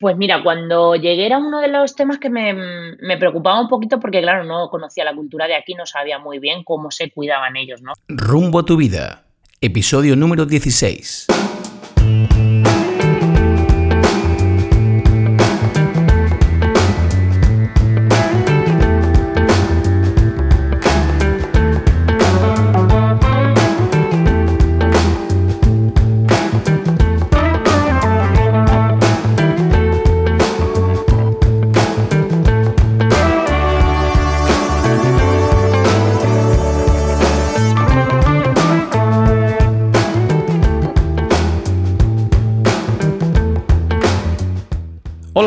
Pues mira, cuando llegué era uno de los temas que me, me, preocupaba un poquito porque, claro, no conocía la cultura de aquí, no sabía muy bien cómo se cuidaban ellos, ¿no? Rumbo a tu vida, episodio número 16.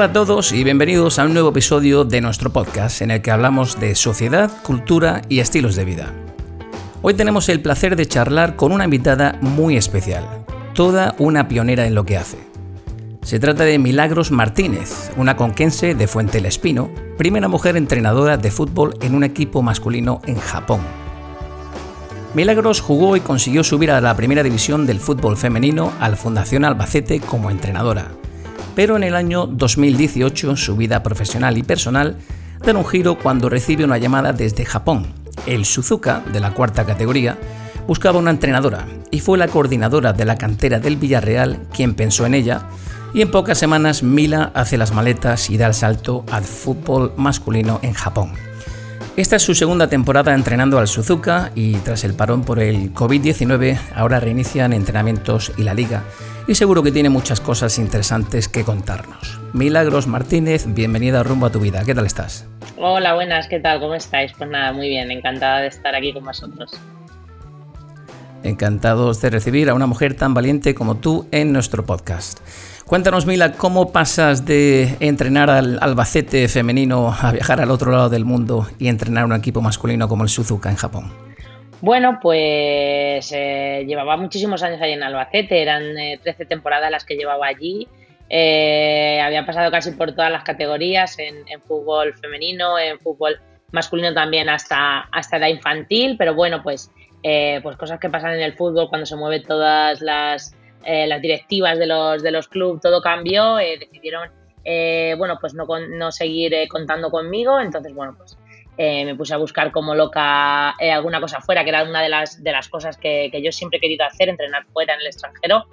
Hola a todos y bienvenidos a un nuevo episodio de nuestro podcast en el que hablamos de sociedad, cultura y estilos de vida. Hoy tenemos el placer de charlar con una invitada muy especial, toda una pionera en lo que hace. Se trata de Milagros Martínez, una conquense de Fuente el Espino, primera mujer entrenadora de fútbol en un equipo masculino en Japón. Milagros jugó y consiguió subir a la primera división del fútbol femenino al Fundación Albacete como entrenadora pero en el año 2018 su vida profesional y personal da un giro cuando recibe una llamada desde Japón. El Suzuka, de la cuarta categoría, buscaba una entrenadora y fue la coordinadora de la cantera del Villarreal quien pensó en ella y en pocas semanas Mila hace las maletas y da el salto al fútbol masculino en Japón. Esta es su segunda temporada entrenando al Suzuka y tras el parón por el COVID-19 ahora reinician entrenamientos y la liga y seguro que tiene muchas cosas interesantes que contarnos. Milagros Martínez, bienvenida a Rumbo a tu Vida. ¿Qué tal estás? Hola, buenas, ¿qué tal? ¿Cómo estáis? Pues nada, muy bien, encantada de estar aquí con vosotros. Encantados de recibir a una mujer tan valiente como tú en nuestro podcast. Cuéntanos, Mila, ¿cómo pasas de entrenar al Albacete femenino a viajar al otro lado del mundo y entrenar un equipo masculino como el Suzuka en Japón? Bueno, pues eh, llevaba muchísimos años ahí en Albacete, eran 13 eh, temporadas las que llevaba allí. Eh, había pasado casi por todas las categorías, en, fútbol femenino, en fútbol masculino también hasta, hasta la infantil, pero bueno, pues, pues cosas que pasan en el fútbol cuando se mueven todas las, las directivas de los, de los clubes, todo cambió, decidieron bueno, pues no, no seguir contando conmigo, entonces bueno, pues eh, me puse a buscar como loca eh, alguna cosa fuera, que era una de las, de las cosas que, yo siempre he querido hacer, entrenar fuera en el extranjero.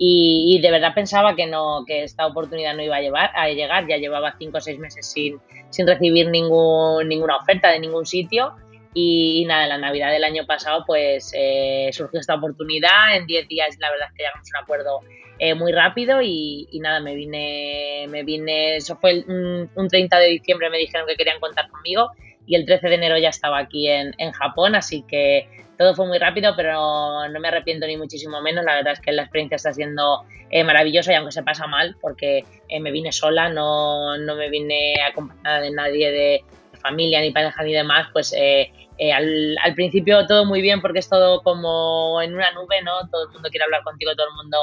Y, de verdad pensaba que no que esta oportunidad no iba a, llevar, a llegar. Ya llevaba cinco o seis meses sin, sin recibir ningún, ninguna oferta de ningún sitio. Y, nada, la Navidad del año pasado pues eh, surgió esta oportunidad. En 10 días la verdad es que llegamos a un acuerdo muy rápido y, nada, me vine, me vine, eso fue un 30 de diciembre, me dijeron que querían contar conmigo y el 13 de enero ya estaba aquí en, Japón, así que todo fue muy rápido, pero no me arrepiento ni muchísimo menos. La verdad es que la experiencia está siendo eh, maravillosa y aunque se pasa mal, porque eh, me vine sola, no, no, me vine acompañada de nadie de familia, ni pareja, ni demás, pues eh, al, al, principio todo muy bien porque es todo como en una nube, ¿no? Todo el mundo quiere hablar contigo, todo el mundo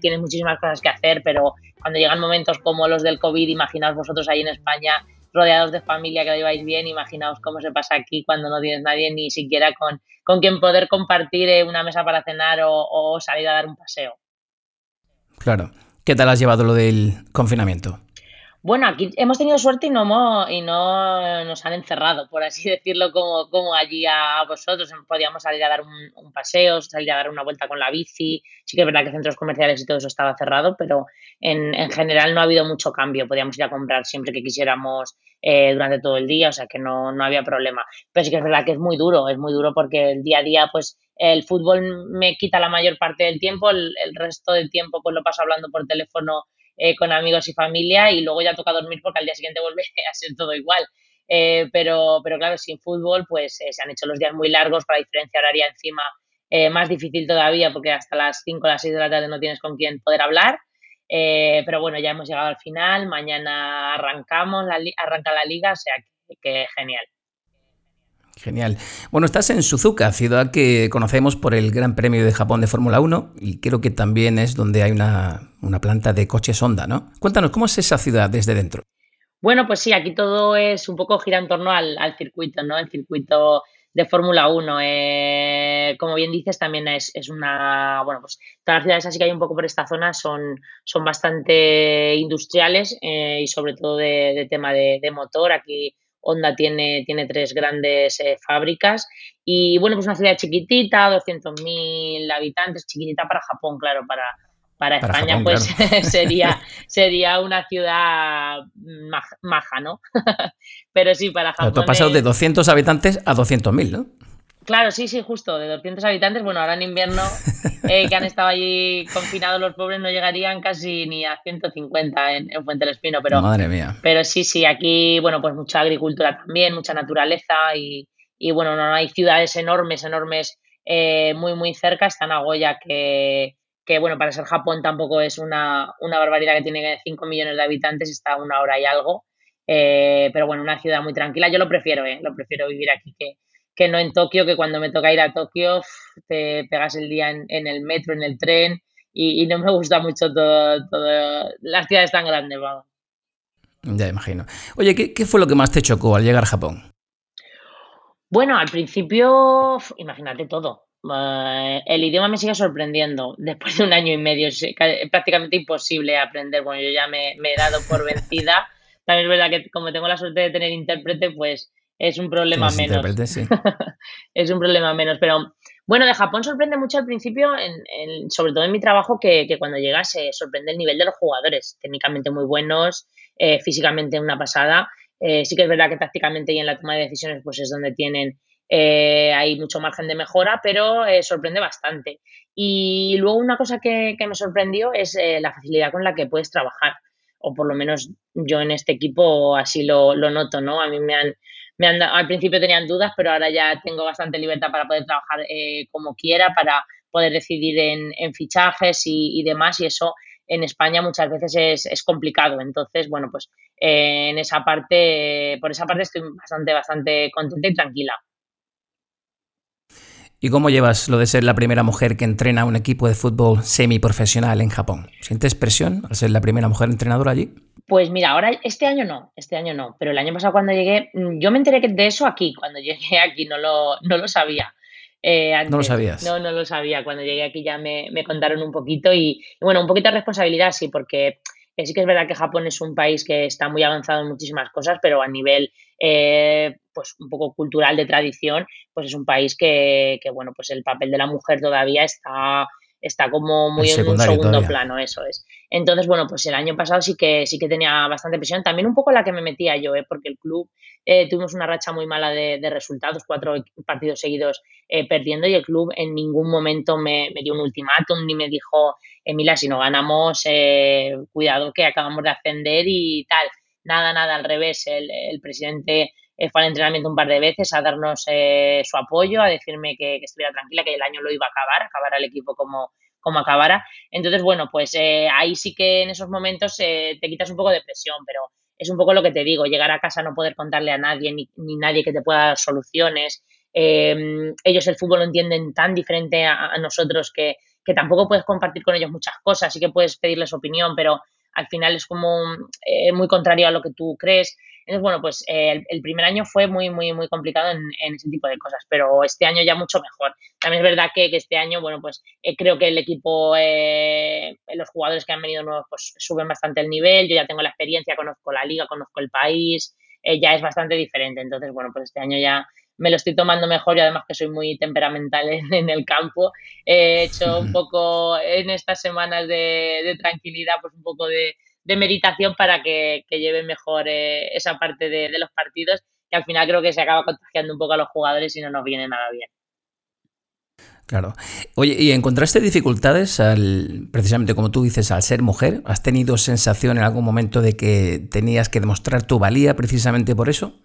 tiene muchísimas cosas que hacer, pero cuando llegan momentos como los del COVID, imaginaos vosotros ahí en España, rodeados de familia que lo lleváis bien, imaginaos cómo se pasa aquí cuando no tienes nadie ni siquiera con, con quien poder compartir eh, una mesa para cenar o, o salir a dar un paseo. Claro. ¿Qué tal has llevado lo del confinamiento? Bueno, aquí hemos tenido suerte y no, y no nos han encerrado, por así decirlo, como, como allí a vosotros. Podíamos salir a dar un, paseo, salir a dar una vuelta con la bici. Sí que es verdad que centros comerciales y todo eso estaba cerrado, pero en, en general no ha habido mucho cambio. Podíamos ir a comprar siempre que quisiéramos eh, durante todo el día, o sea que no, no había problema. Pero sí que es verdad que es muy duro, es muy duro porque el día a día, pues el fútbol me quita la mayor parte del tiempo, el, el resto del tiempo pues lo paso hablando por teléfono eh, con amigos y familia y luego ya toca dormir porque al día siguiente vuelve a ser todo igual. Eh, pero, pero claro, sin fútbol pues eh, se han hecho los días muy largos, para diferencia horaria encima más difícil todavía porque hasta las 5 o las 6 de la tarde no tienes con quién poder hablar. pero bueno, ya hemos llegado al final, mañana arrancamos, la arranca la liga, o sea que genial. Genial. Bueno, estás en Suzuka, ciudad que conocemos por el Gran Premio de Japón de Fórmula 1 y creo que también es donde hay una, planta de coches Honda, ¿no? Cuéntanos, ¿cómo es esa ciudad desde dentro? Bueno, pues sí, aquí todo es un poco gira en torno al, circuito, ¿no? El circuito de Fórmula 1. Eh, como bien dices, también es, es, una, bueno, pues todas las ciudades así que hay un poco por esta zona son, son bastante industriales eh, y sobre todo de, tema de, motor. Aquí Honda tiene, tiene tres grandes eh, fábricas y bueno, pues una ciudad chiquitita, 200.000 habitantes, chiquitita para Japón, claro, para, para, España pues sería, sería una ciudad maja, ¿no? Pero sí, para Japón. Pero tú has pasado de 200 habitantes a 200.000, ¿no? Claro, sí, sí, justo, de 200 habitantes. Bueno, ahora en invierno, eh, que han estado allí confinados los pobres, no llegarían casi ni a 150 en, en Fuente del Espino. Pero, Madre mía. Pero sí, sí, aquí, bueno, pues mucha agricultura también, mucha naturaleza y, y bueno, no hay ciudades enormes, enormes, eh, muy, muy cerca. Está Nagoya, que, que, bueno, para ser Japón tampoco es una, una barbaridad que tiene 5 millones de habitantes, está a una hora y algo. Eh, pero bueno, una ciudad muy tranquila. Yo lo prefiero, ¿eh? Lo prefiero vivir aquí que, que no en Tokio, que cuando me toca ir a Tokio te pegas el día en, el metro, en el tren y, no me gusta mucho todo, todo las ciudades tan grandes, vamos. Ya imagino. Oye, ¿qué, fue lo que más te chocó al llegar a Japón? Bueno, al principio, imagínate todo. Eh, el idioma me sigue sorprendiendo. Después de un año y medio es prácticamente imposible aprender. Bueno, yo ya me, me he dado por vencida. También es verdad que como tengo la suerte de tener intérprete, pues es un problema menos. es un problema menos, pero bueno, de Japón sorprende mucho al principio, en, sobre todo en mi trabajo, que, cuando llegas se sorprende el nivel de los jugadores, técnicamente muy buenos, eh, físicamente una pasada. Eh, sí que es verdad que tácticamente y en la toma de decisiones pues es donde tienen eh, hay mucho margen de mejora, pero sorprende bastante. Y luego una cosa que, me sorprendió es la facilidad con la que puedes trabajar, o por lo menos yo en este equipo así lo, lo noto, ¿no? A mí me han, al principio tenían dudas, pero ahora ya tengo bastante libertad para poder trabajar eh, como quiera, para poder decidir en, fichajes y, demás, y eso en España muchas veces es, complicado. Entonces, bueno, pues eh, en esa parte, por esa parte estoy bastante, bastante contenta y tranquila. ¿Y cómo llevas lo de ser la primera mujer que entrena un equipo de fútbol semiprofesional en Japón? ¿Sientes presión al ser la primera mujer entrenadora allí? Pues mira, ahora este año no, este año no, pero el año pasado cuando llegué, mm, yo me enteré de eso aquí, cuando llegué aquí no lo, no lo sabía. Eh, no lo sabías. No, no lo sabía. Cuando llegué aquí ya me, contaron un poquito y, bueno, un poquito de responsabilidad, sí, porque eh, sí que es verdad que Japón es un país que está muy avanzado en muchísimas cosas, pero a nivel, eh, pues un poco cultural de tradición, pues es un país que, que, bueno, pues el papel de la mujer todavía está está como muy en un segundo plano, eso es. Entonces, bueno, pues el año pasado sí que sí que tenía bastante presión, también un poco la que me metía yo, ¿eh? porque el club eh, tuvimos una racha muy mala de, resultados, cuatro partidos seguidos eh, perdiendo y el club en ningún momento me, dio un ultimátum ni me dijo, Emila, si no ganamos, eh, cuidado que acabamos de ascender y tal. Nada, nada, al revés, el, el presidente fue al entrenamiento un par de veces a darnos eh, su apoyo, a decirme que, estuviera tranquila, que el año lo iba a acabar, acabar el equipo como, como acabara. Entonces, bueno, pues eh, ahí sí que en esos momentos eh, te quitas un poco de presión, pero es un poco lo que te digo, llegar a casa no poder contarle a nadie, ni, nadie que te pueda dar soluciones. ellos el fútbol lo entienden tan diferente a, nosotros que, que, tampoco puedes compartir con ellos muchas cosas, sí que puedes pedirles opinión, pero al final es como muy contrario a lo que tú crees. Entonces, bueno, pues eh, el, primer año fue muy, muy, muy complicado en, ese tipo de cosas, pero este año ya mucho mejor. También es verdad que, este año, bueno, pues eh, creo que el equipo, eh, los jugadores que han venido nuevos, pues suben bastante el nivel. Yo ya tengo la experiencia, conozco la liga, conozco el país, ya es bastante diferente. Entonces, bueno, pues este año ya me lo estoy tomando mejor y además que soy muy temperamental en, el campo. He hecho un poco en estas semanas de tranquilidad, pues un poco de de meditación para que, lleve mejor eh, esa parte de, los partidos, que al final creo que se acaba contagiando un poco a los jugadores y no nos viene nada bien. Claro. Oye, ¿y encontraste dificultades al, precisamente como tú dices, al ser mujer? ¿Has tenido sensación en algún momento de que tenías que demostrar tu valía precisamente por eso?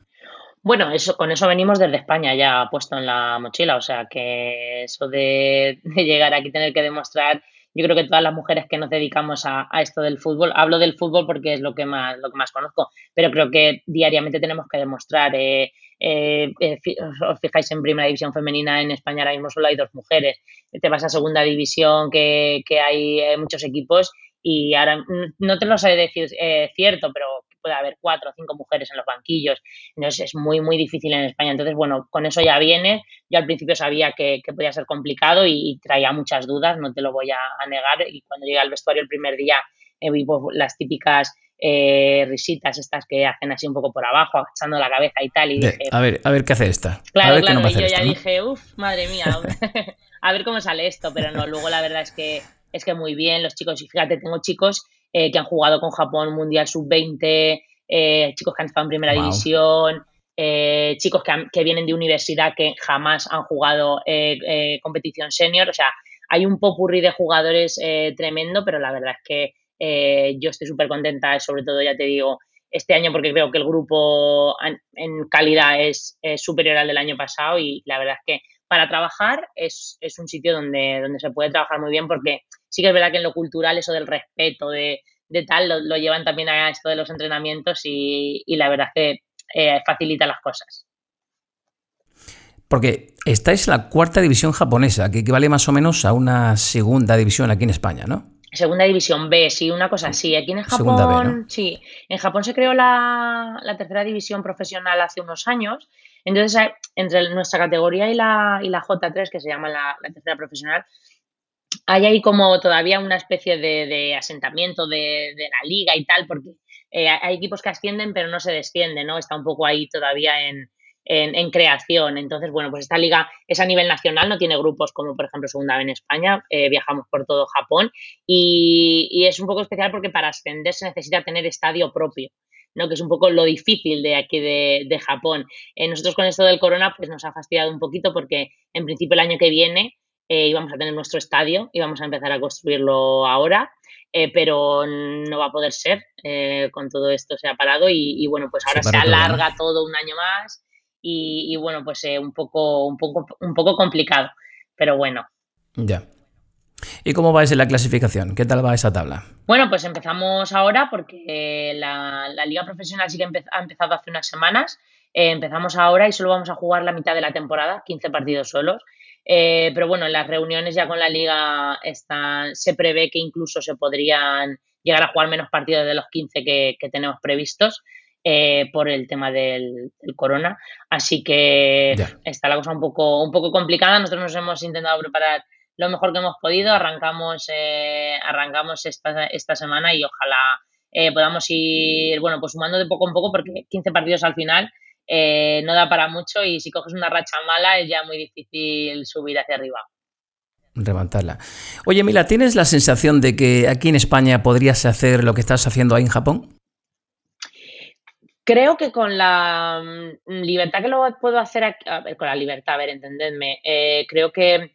Bueno, eso, con eso venimos desde España ya puesto en la mochila, o sea que eso de, de llegar aquí tener que demostrar yo creo que todas las mujeres que nos dedicamos a, esto del fútbol, hablo del fútbol porque es lo que más, lo que más conozco, pero creo que diariamente tenemos que demostrar. Eh, eh, eh os fijáis en primera división femenina en España ahora mismo solo hay dos mujeres. Te vas a segunda división que, que hay eh, muchos equipos y ahora no te lo sé decir cierto, pero puede haber cuatro o cinco mujeres en los banquillos. Entonces es muy, muy difícil en España. Entonces, bueno, con eso ya viene. Yo al principio sabía que, podía ser complicado y, traía muchas dudas, no te lo voy a, negar. Y cuando llegué al vestuario el primer día, eh, vi pues, las típicas eh, risitas estas que hacen así un poco por abajo, agachando la cabeza y tal. Y dije, a ver, a ver qué hace esta. Claro, claro, y yo ya dije, uff, madre mía, a ver cómo sale esto, pero no, luego la verdad es que es que muy bien, los chicos, y fíjate, tengo chicos eh, que han jugado con Japón Mundial Sub-20, eh, chicos que han estado en primera división, eh, chicos que, vienen de universidad que jamás han jugado competición senior, o sea, hay un popurrí de jugadores tremendo, pero la verdad es que yo estoy súper contenta, sobre todo, ya te digo, este año porque creo que el grupo en, calidad es, superior al del año pasado y la verdad es que para trabajar es, un sitio donde, donde se puede trabajar muy bien porque sí que es verdad que en lo cultural eso del respeto, de, tal, lo, llevan también a esto de los entrenamientos y, la verdad que eh, facilita las cosas. Porque estáis en la cuarta división japonesa, que equivale más o menos a una segunda división aquí en España, ¿no? Segunda división B, sí, una cosa así. Aquí en Japón, sí, en Japón se creó la, tercera división profesional hace unos años. Entonces, entre nuestra categoría y la, y la J3, que se llama la tercera profesional, hay ahí como todavía una especie de, asentamiento de, la liga y tal, porque eh, hay equipos que ascienden pero no se descienden, ¿no? Está un poco ahí todavía en, creación. Entonces, bueno, pues esta liga es a nivel nacional, no tiene grupos como por ejemplo Segunda B en España, eh, viajamos por todo Japón y, es un poco especial porque para ascender se necesita tener estadio propio. ¿no? que es un poco lo difícil de aquí de, Japón. Eh, nosotros con esto del corona pues nos ha fastidiado un poquito porque en principio el año que viene eh, íbamos a tener nuestro estadio, íbamos a empezar a construirlo ahora, eh, pero no va a poder ser, eh, con todo esto se ha parado y, bueno, pues ahora se, alarga todo, un año más y, bueno, pues un, poco, un, poco, un poco complicado, pero bueno. Ya. ¿Y cómo va en la clasificación? ¿Qué tal va esa tabla? Bueno, pues empezamos ahora porque la, liga profesional sí que ha empezado hace unas semanas. empezamos ahora y solo vamos a jugar la mitad de la temporada, 15 partidos solos. Eh, pero bueno, en las reuniones ya con la liga están, se prevé que incluso se podrían llegar a jugar menos partidos de los 15 que, tenemos previstos eh, por el tema del, corona. Así que está la cosa un poco, un poco complicada. Nosotros nos hemos intentado preparar lo mejor que hemos podido. Arrancamos, eh, arrancamos esta, esta semana y ojalá podamos ir, bueno, pues sumando de poco en poco porque 15 partidos al final eh, no da para mucho y si coges una racha mala es ya muy difícil subir hacia arriba. Levantarla. Oye, Mila, ¿tienes la sensación de que aquí en España podrías hacer lo que estás haciendo ahí en Japón? Creo que con la mm, libertad que lo puedo hacer, aquí, con la libertad, a ver, entendedme, eh, creo que,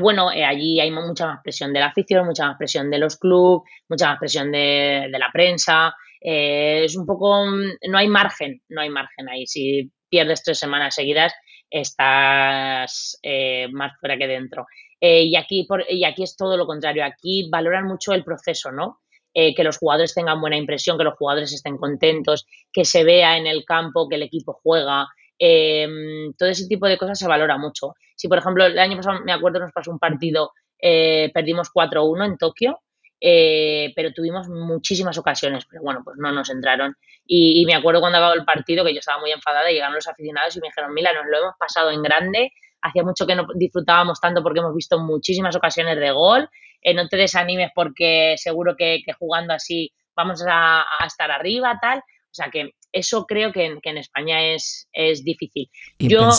bueno, eh, allí hay mucha más presión de la afición, mucha más presión de los clubes, mucha más presión de, de la prensa, eh, es un poco, no hay margen, no hay margen ahí. Si pierdes tres semanas seguidas, estás eh, más fuera que dentro. Eh, y, aquí y aquí es todo lo contrario. Aquí valoran mucho el proceso, ¿no? que los jugadores tengan buena impresión, que los jugadores estén contentos, que se vea en el campo que el equipo juega. todo ese tipo de cosas se valora mucho. Si, por ejemplo, el año pasado, me acuerdo, nos pasó un partido, perdimos 4-1 en Tokio eh, pero tuvimos muchísimas ocasiones, pero bueno, pues no nos entraron. Y, me acuerdo cuando acabó el partido que yo estaba muy enfadada y llegaron los aficionados y me dijeron, mira, nos lo hemos pasado en grande, hacía mucho que no disfrutábamos tanto porque hemos visto muchísimas ocasiones de gol, eh, no te desanimes porque seguro que, jugando así vamos a, a, estar arriba, tal. O sea que eso creo que en, que en España es, es difícil. Yo,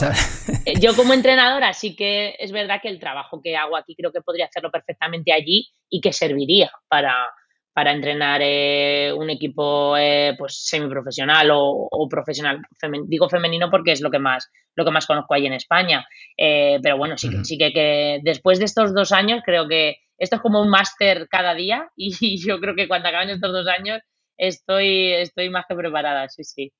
eh, yo como entrenadora sí que es verdad que el trabajo que hago aquí creo que podría hacerlo perfectamente allí y que serviría para, para entrenar eh, un equipo eh, pues semiprofesional o, o profesional. digo femenino porque es lo que más, lo que más conozco ahí en España. pero bueno, sí, que, sí que, que, después de estos dos años creo que esto es como un máster cada día y yo creo que cuando acaben estos dos años estoy, estoy más que preparada, sí, sí.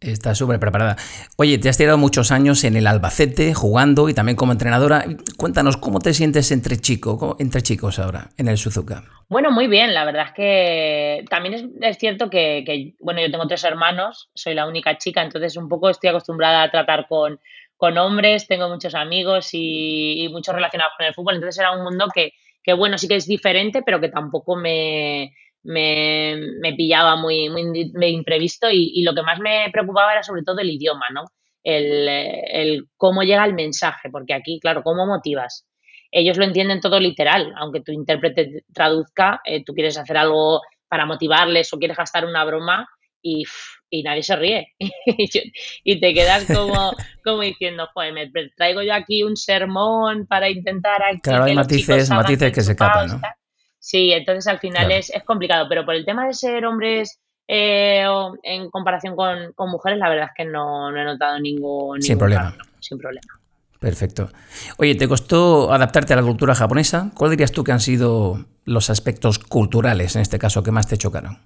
Está súper preparada. Oye, te has tirado muchos años en el Albacete jugando y también como entrenadora. Cuéntanos, ¿cómo te sientes entre, chico, entre chicos ahora en el Suzuka? Bueno, muy bien. La verdad es que también es, cierto que, bueno, yo tengo tres hermanos, soy la única chica, entonces un poco estoy acostumbrada a tratar con, con hombres, tengo muchos amigos y, y, muchos relacionados con el fútbol. Entonces era un mundo que, que, bueno, sí que es diferente, pero que tampoco me me, me pillaba muy, muy imprevisto y, lo que más me preocupaba era sobre todo el idioma, ¿no? El, el cómo llega el mensaje, porque aquí, claro, ¿cómo motivas? Ellos lo entienden todo literal, aunque tu intérprete traduzca, eh, tú quieres hacer algo para motivarles o quieres gastar una broma y, y nadie se ríe. y te quedas como, como diciendo, joder, me traigo yo aquí un sermón para intentar... claro, hay matices, matices que se capan, ¿no? Sí, entonces al final es, es, complicado, pero por el tema de ser hombres eh, en comparación con, mujeres, la verdad es que no, he notado ningún, sin problema. sin problema. Perfecto. Oye, ¿te costó adaptarte a la cultura japonesa? ¿Cuál dirías tú que han sido los aspectos culturales, en este caso, que más te chocaron?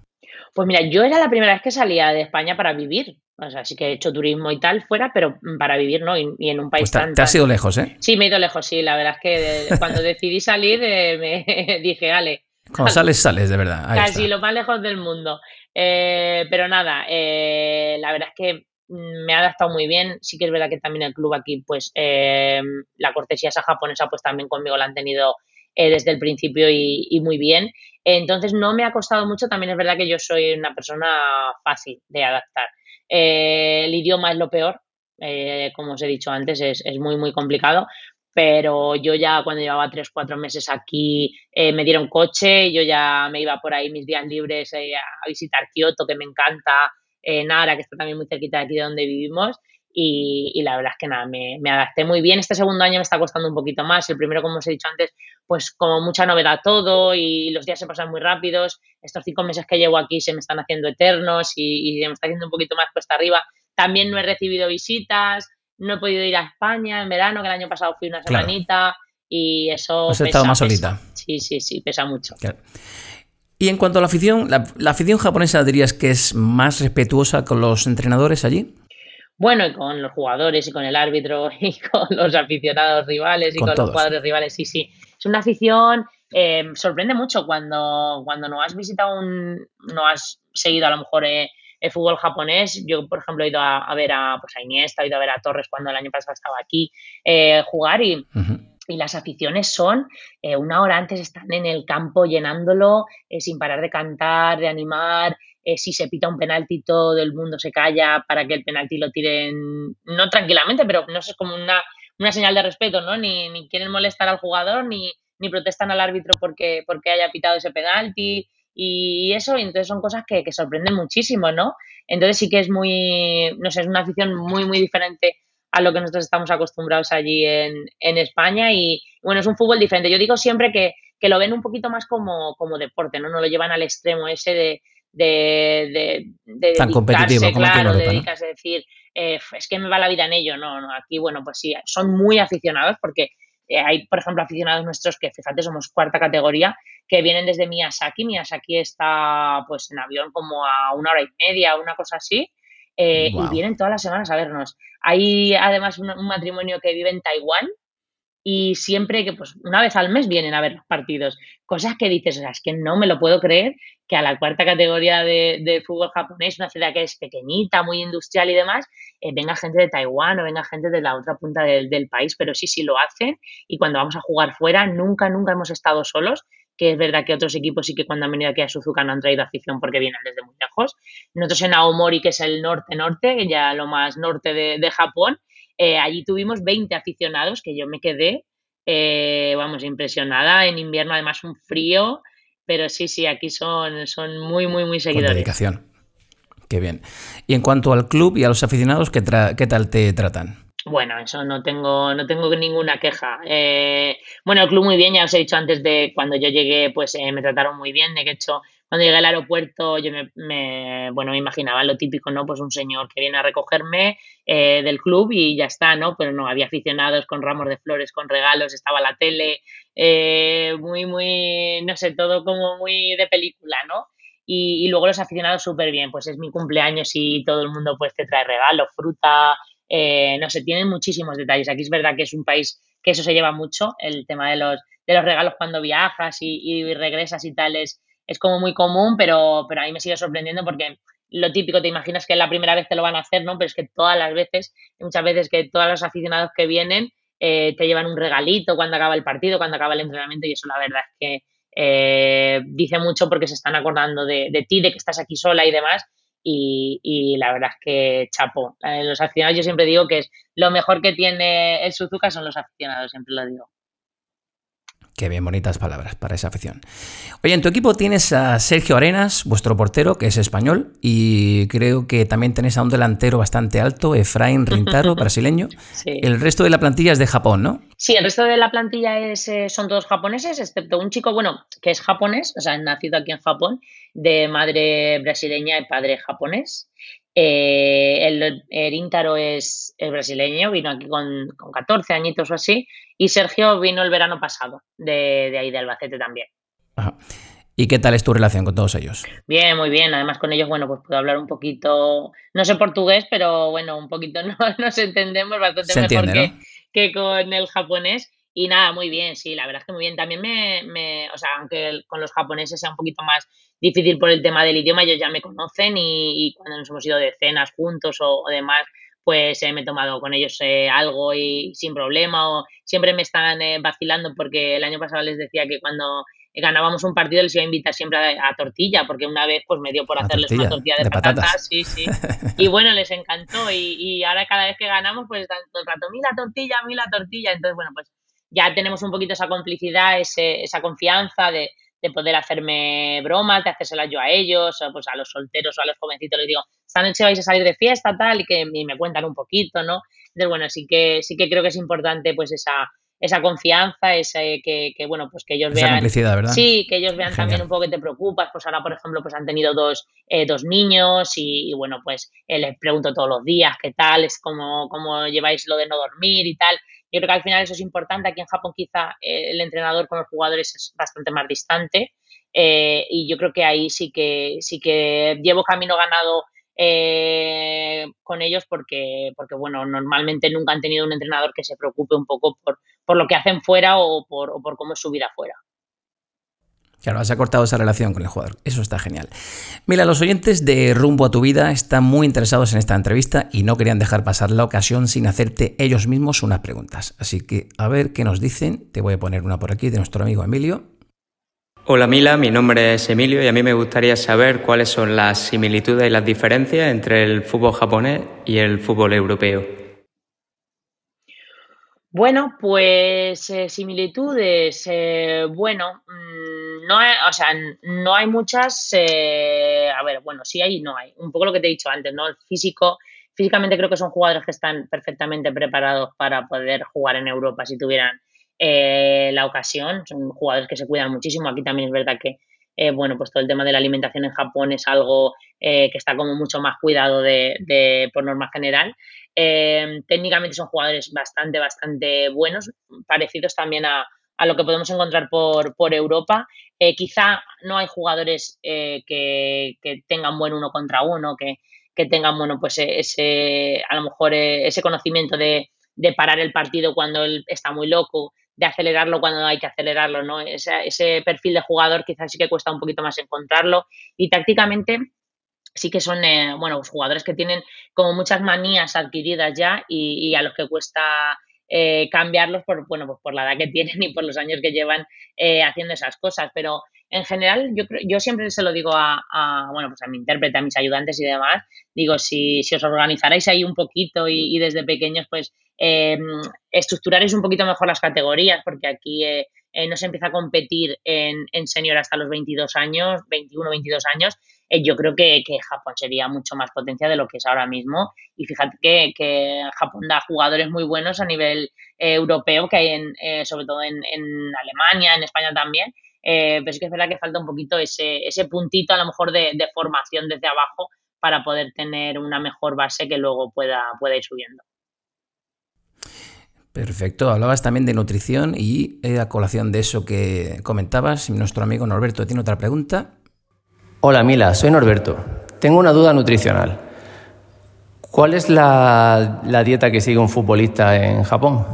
Pues mira, yo era la primera vez que salía de España para vivir. O sea, sí que he hecho turismo y tal fuera, pero para vivir no, y, en un país pues tan, te, has ido lejos, ¿eh? Sí, me he ido lejos, sí. La verdad es que cuando decidí salir eh, me dije, ale. Cuando sales, sales, de verdad. casi lo más lejos del mundo. Eh, pero nada, eh, la verdad es que me ha adaptado muy bien. Sí que es verdad que también el club aquí, pues la cortesía esa japonesa, pues también conmigo la han tenido desde el principio y, muy bien. Entonces no me ha costado mucho. También es verdad que yo soy una persona fácil de adaptar. Eh, el idioma es lo peor, eh, como os he dicho antes, es, muy, muy complicado. Pero yo ya cuando llevaba tres, cuatro meses aquí eh, me dieron coche, yo ya me iba por ahí mis días libres a visitar Kioto, que me encanta, Nara, que está también muy cerquita de aquí de donde vivimos. Y, la verdad es que nada, me, me, adapté muy bien. Este segundo año me está costando un poquito más. El primero, como os he dicho antes, pues como mucha novedad todo y los días se pasan muy rápidos. Estos cinco meses que llevo aquí se me están haciendo eternos y, se me está haciendo un poquito más cuesta arriba. También no he recibido visitas, no he podido ir a España en verano, que el año pasado fui una semanita y eso... Has estado más solita. Sí, sí, sí, pesa mucho. Y en cuanto a la afición, ¿la afición japonesa dirías que es más respetuosa con los entrenadores allí? Bueno, y con los jugadores y con el árbitro y con los aficionados rivales y con, los jugadores rivales, sí, sí. Es una afición, eh, sorprende mucho cuando, cuando no has visitado un, no has seguido a lo mejor eh, el fútbol japonés. Yo, por ejemplo, he ido a, ver a, pues a Iniesta, he ido a ver a Torres cuando el año pasado estaba aquí eh, jugar y... Y las aficiones son, una hora antes están en el campo llenándolo sin parar de cantar, de animar, eh, si se pita un penalti todo el mundo se calla para que el penalti lo tiren, no tranquilamente, pero no sé, es como una, una señal de respeto, ¿no? Ni, ni quieren molestar al jugador, ni, ni protestan al árbitro porque, porque haya pitado ese penalti y eso, y entonces son cosas que, sorprenden muchísimo, ¿no? Entonces sí que es muy, no sé, es una afición muy, muy diferente a lo que nosotros estamos acostumbrados allí en, en España y bueno, es un fútbol diferente. Yo digo siempre que, que lo ven un poquito más como, como deporte, ¿no? No lo llevan al extremo ese de, de, de, Tan competitivo claro, dedicas a decir, eh, es que me va la vida en ello. No, no, aquí, bueno, pues sí, son muy aficionados porque eh, hay, por ejemplo, aficionados nuestros que, fíjate, somos cuarta categoría, que vienen desde Miyazaki. Miyazaki está, pues, en avión como a una hora y media, una cosa así. Eh, y vienen todas las semanas a vernos. Hay además un, matrimonio que vive en Taiwán y siempre que, pues, una vez al mes vienen a ver los partidos. Cosas que dices, o sea, es que no me lo puedo creer que a la cuarta categoría de, fútbol japonés, una ciudad que es pequeñita, muy industrial y demás, eh, venga gente de Taiwán o venga gente de la otra punta del, país, pero sí, sí lo hacen. Y cuando vamos a jugar fuera, nunca, nunca hemos estado solos que es verdad que otros equipos sí que cuando han venido aquí a Suzuka no han traído afición porque vienen desde muy lejos. Nosotros en Aomori, que es el norte-norte, ya lo más norte de Japón, eh, allí tuvimos 20 aficionados que yo me quedé, eh, vamos, impresionada. En invierno además un frío, pero sí, sí, aquí son, son muy, muy, muy seguidores. Con dedicación. Qué bien. Y en cuanto al club y a los aficionados, ¿qué, qué tal te tratan? Bueno, eso no tengo, no tengo ninguna queja. Eh, bueno, el club muy bien, ya os he dicho antes de cuando yo llegué, pues me trataron muy bien. De hecho, cuando llegué al aeropuerto yo me, bueno, me imaginaba lo típico, ¿no? Pues un señor que viene a recogerme eh, del club y ya está, ¿no? Pero no, había aficionados con ramos de flores, con regalos, estaba la tele, eh, muy, muy, no sé, todo como muy de película, ¿no? Y, luego los aficionados súper bien, pues es mi cumpleaños y todo el mundo pues te trae regalos, fruta, eh, no sé, tienen muchísimos detalles. Aquí es verdad que es un país que eso se lleva mucho, el tema de los, de los regalos cuando viajas y, y regresas y tal es es como muy común, pero, pero a mí me sigue sorprendiendo porque lo típico, te imaginas que la primera vez te lo van a hacer, ¿no? Pero es que todas las veces, muchas veces que todos los aficionados que vienen eh, te llevan un regalito cuando acaba el partido, cuando acaba el entrenamiento y eso la verdad es que eh, dice mucho porque se están acordando de, de, ti, de que estás aquí sola y demás. Y, y la verdad es que chapo. Eh, los aficionados yo siempre digo que es lo mejor que tiene el Suzuka son los aficionados, siempre lo digo. Qué bien bonitas palabras para esa afición. Oye, en tu equipo tienes a Sergio Arenas, vuestro portero, que es español, y creo que también tenés a un delantero bastante alto, Efraín Rintaro, brasileño. El resto de la plantilla es de Japón, ¿no? Sí, el resto de la plantilla es, eh, son todos japoneses, excepto un chico, bueno, que es japonés, o sea, nacido aquí en Japón, de madre brasileña y padre japonés. Eh, el, el es, brasileño, vino aquí con, con, 14 añitos o así, y Sergio vino el verano pasado, de, de ahí de Albacete también. ¿Y qué tal es tu relación con todos ellos? Bien, muy bien. Además, con ellos, bueno, pues puedo hablar un poquito, no sé portugués, pero bueno, un poquito no, nos entendemos bastante mejor que, que con el japonés. Y nada, muy bien, sí, la verdad es que muy bien. También me, me, o sea, aunque con los japoneses sea un poquito más difícil por el tema del idioma, ellos ya me conocen y, cuando nos hemos ido de cenas juntos o, demás, pues eh, me he tomado con ellos eh, algo y sin problema o siempre me están eh, vacilando porque el año pasado les decía que cuando ganábamos un partido les iba a invitar siempre a, tortilla porque una vez pues me dio por hacerles una tortilla de, patatas. sí, sí. Y bueno, les encantó y, y, ahora cada vez que ganamos pues están todo el rato, mí la tortilla, mí la tortilla. Entonces, bueno, pues ya tenemos un poquito esa complicidad, ese, esa confianza de, de poder hacerme bromas, de hacérselas yo a ellos, o pues a los solteros o a los jovencitos les digo, esta noche vais a salir de fiesta, tal, y que me cuentan un poquito, ¿no? Entonces, bueno, sí que, sí que creo que es importante pues esa, esa confianza, ese que, que, bueno, pues que ellos esa vean. ¿verdad? Sí, que ellos vean también un poco que te preocupas. Pues ahora, por ejemplo, pues han tenido dos, eh, dos niños y, bueno, pues eh, les pregunto todos los días qué tal, es cómo, cómo lleváis lo de no dormir y tal. Yo creo que al final eso es importante. Aquí en Japón quizá eh, el entrenador con los jugadores es bastante más distante eh, y yo creo que ahí sí que, sí que llevo camino ganado eh, con ellos porque, porque, bueno, normalmente nunca han tenido un entrenador que se preocupe un poco por, por lo que hacen fuera o por, o por cómo es su vida fuera. Claro, has cortado esa relación con el jugador. Eso está genial. Mira, los oyentes de Rumbo a tu Vida están muy interesados en esta entrevista y no querían dejar pasar la ocasión sin hacerte ellos mismos unas preguntas. Así que a ver qué nos dicen. Te voy a poner una por aquí de nuestro amigo Emilio. Hola Mila, mi nombre es Emilio y a mí me gustaría saber cuáles son las similitudes y las diferencias entre el fútbol japonés y el fútbol europeo. Bueno, pues eh, similitudes, eh, bueno, mm, no hay, o sea, no hay muchas, eh, a ver, bueno, sí hay y no hay. Un poco lo que te he dicho antes, ¿no? El físico, físicamente creo que son jugadores que están perfectamente preparados para poder jugar en Europa si tuvieran la ocasión. Son jugadores que se cuidan muchísimo. Aquí también es verdad que, bueno, pues todo el tema de la alimentación en Japón es algo que está como mucho más cuidado de, de por norma general. Eh, técnicamente son jugadores bastante, bastante buenos, parecidos también a, a lo que podemos encontrar por, por Europa. Eh, quizá no hay jugadores eh, que, que, tengan buen uno contra uno, que, que tengan, bueno, pues ese, a lo mejor ese conocimiento de, de, parar el partido cuando él está muy loco, de acelerarlo cuando hay que acelerarlo, ¿no? Ese, ese perfil de jugador quizás sí que cuesta un poquito más encontrarlo y tácticamente sí que son eh, bueno pues jugadores que tienen como muchas manías adquiridas ya y, a los que cuesta eh, cambiarlos por bueno pues por la edad que tienen y por los años que llevan eh, haciendo esas cosas. Pero en general yo yo siempre se lo digo a, bueno pues a mi intérprete a mis ayudantes y demás. Digo si, si os organizarais ahí un poquito y, desde pequeños pues estructuraréis un poquito mejor las categorías porque aquí no se empieza a competir en, en senior hasta los 22 años 21 22 años eh, yo creo que, Japón sería mucho más potencia de lo que es ahora mismo. Y fíjate que, Japón da jugadores muy buenos a nivel eh, europeo, que hay en, eh, sobre todo en, Alemania, en España también. pero sí que es verdad que falta un poquito ese, ese puntito a lo mejor de, formación desde abajo para poder tener una mejor base que luego pueda, pueda ir subiendo. Perfecto, hablabas también de nutrición y a colación de eso que comentabas, nuestro amigo Norberto tiene otra pregunta. Hola Mila, soy Norberto. Tengo una duda nutricional. ¿Cuál es la, dieta que sigue un futbolista en Japón?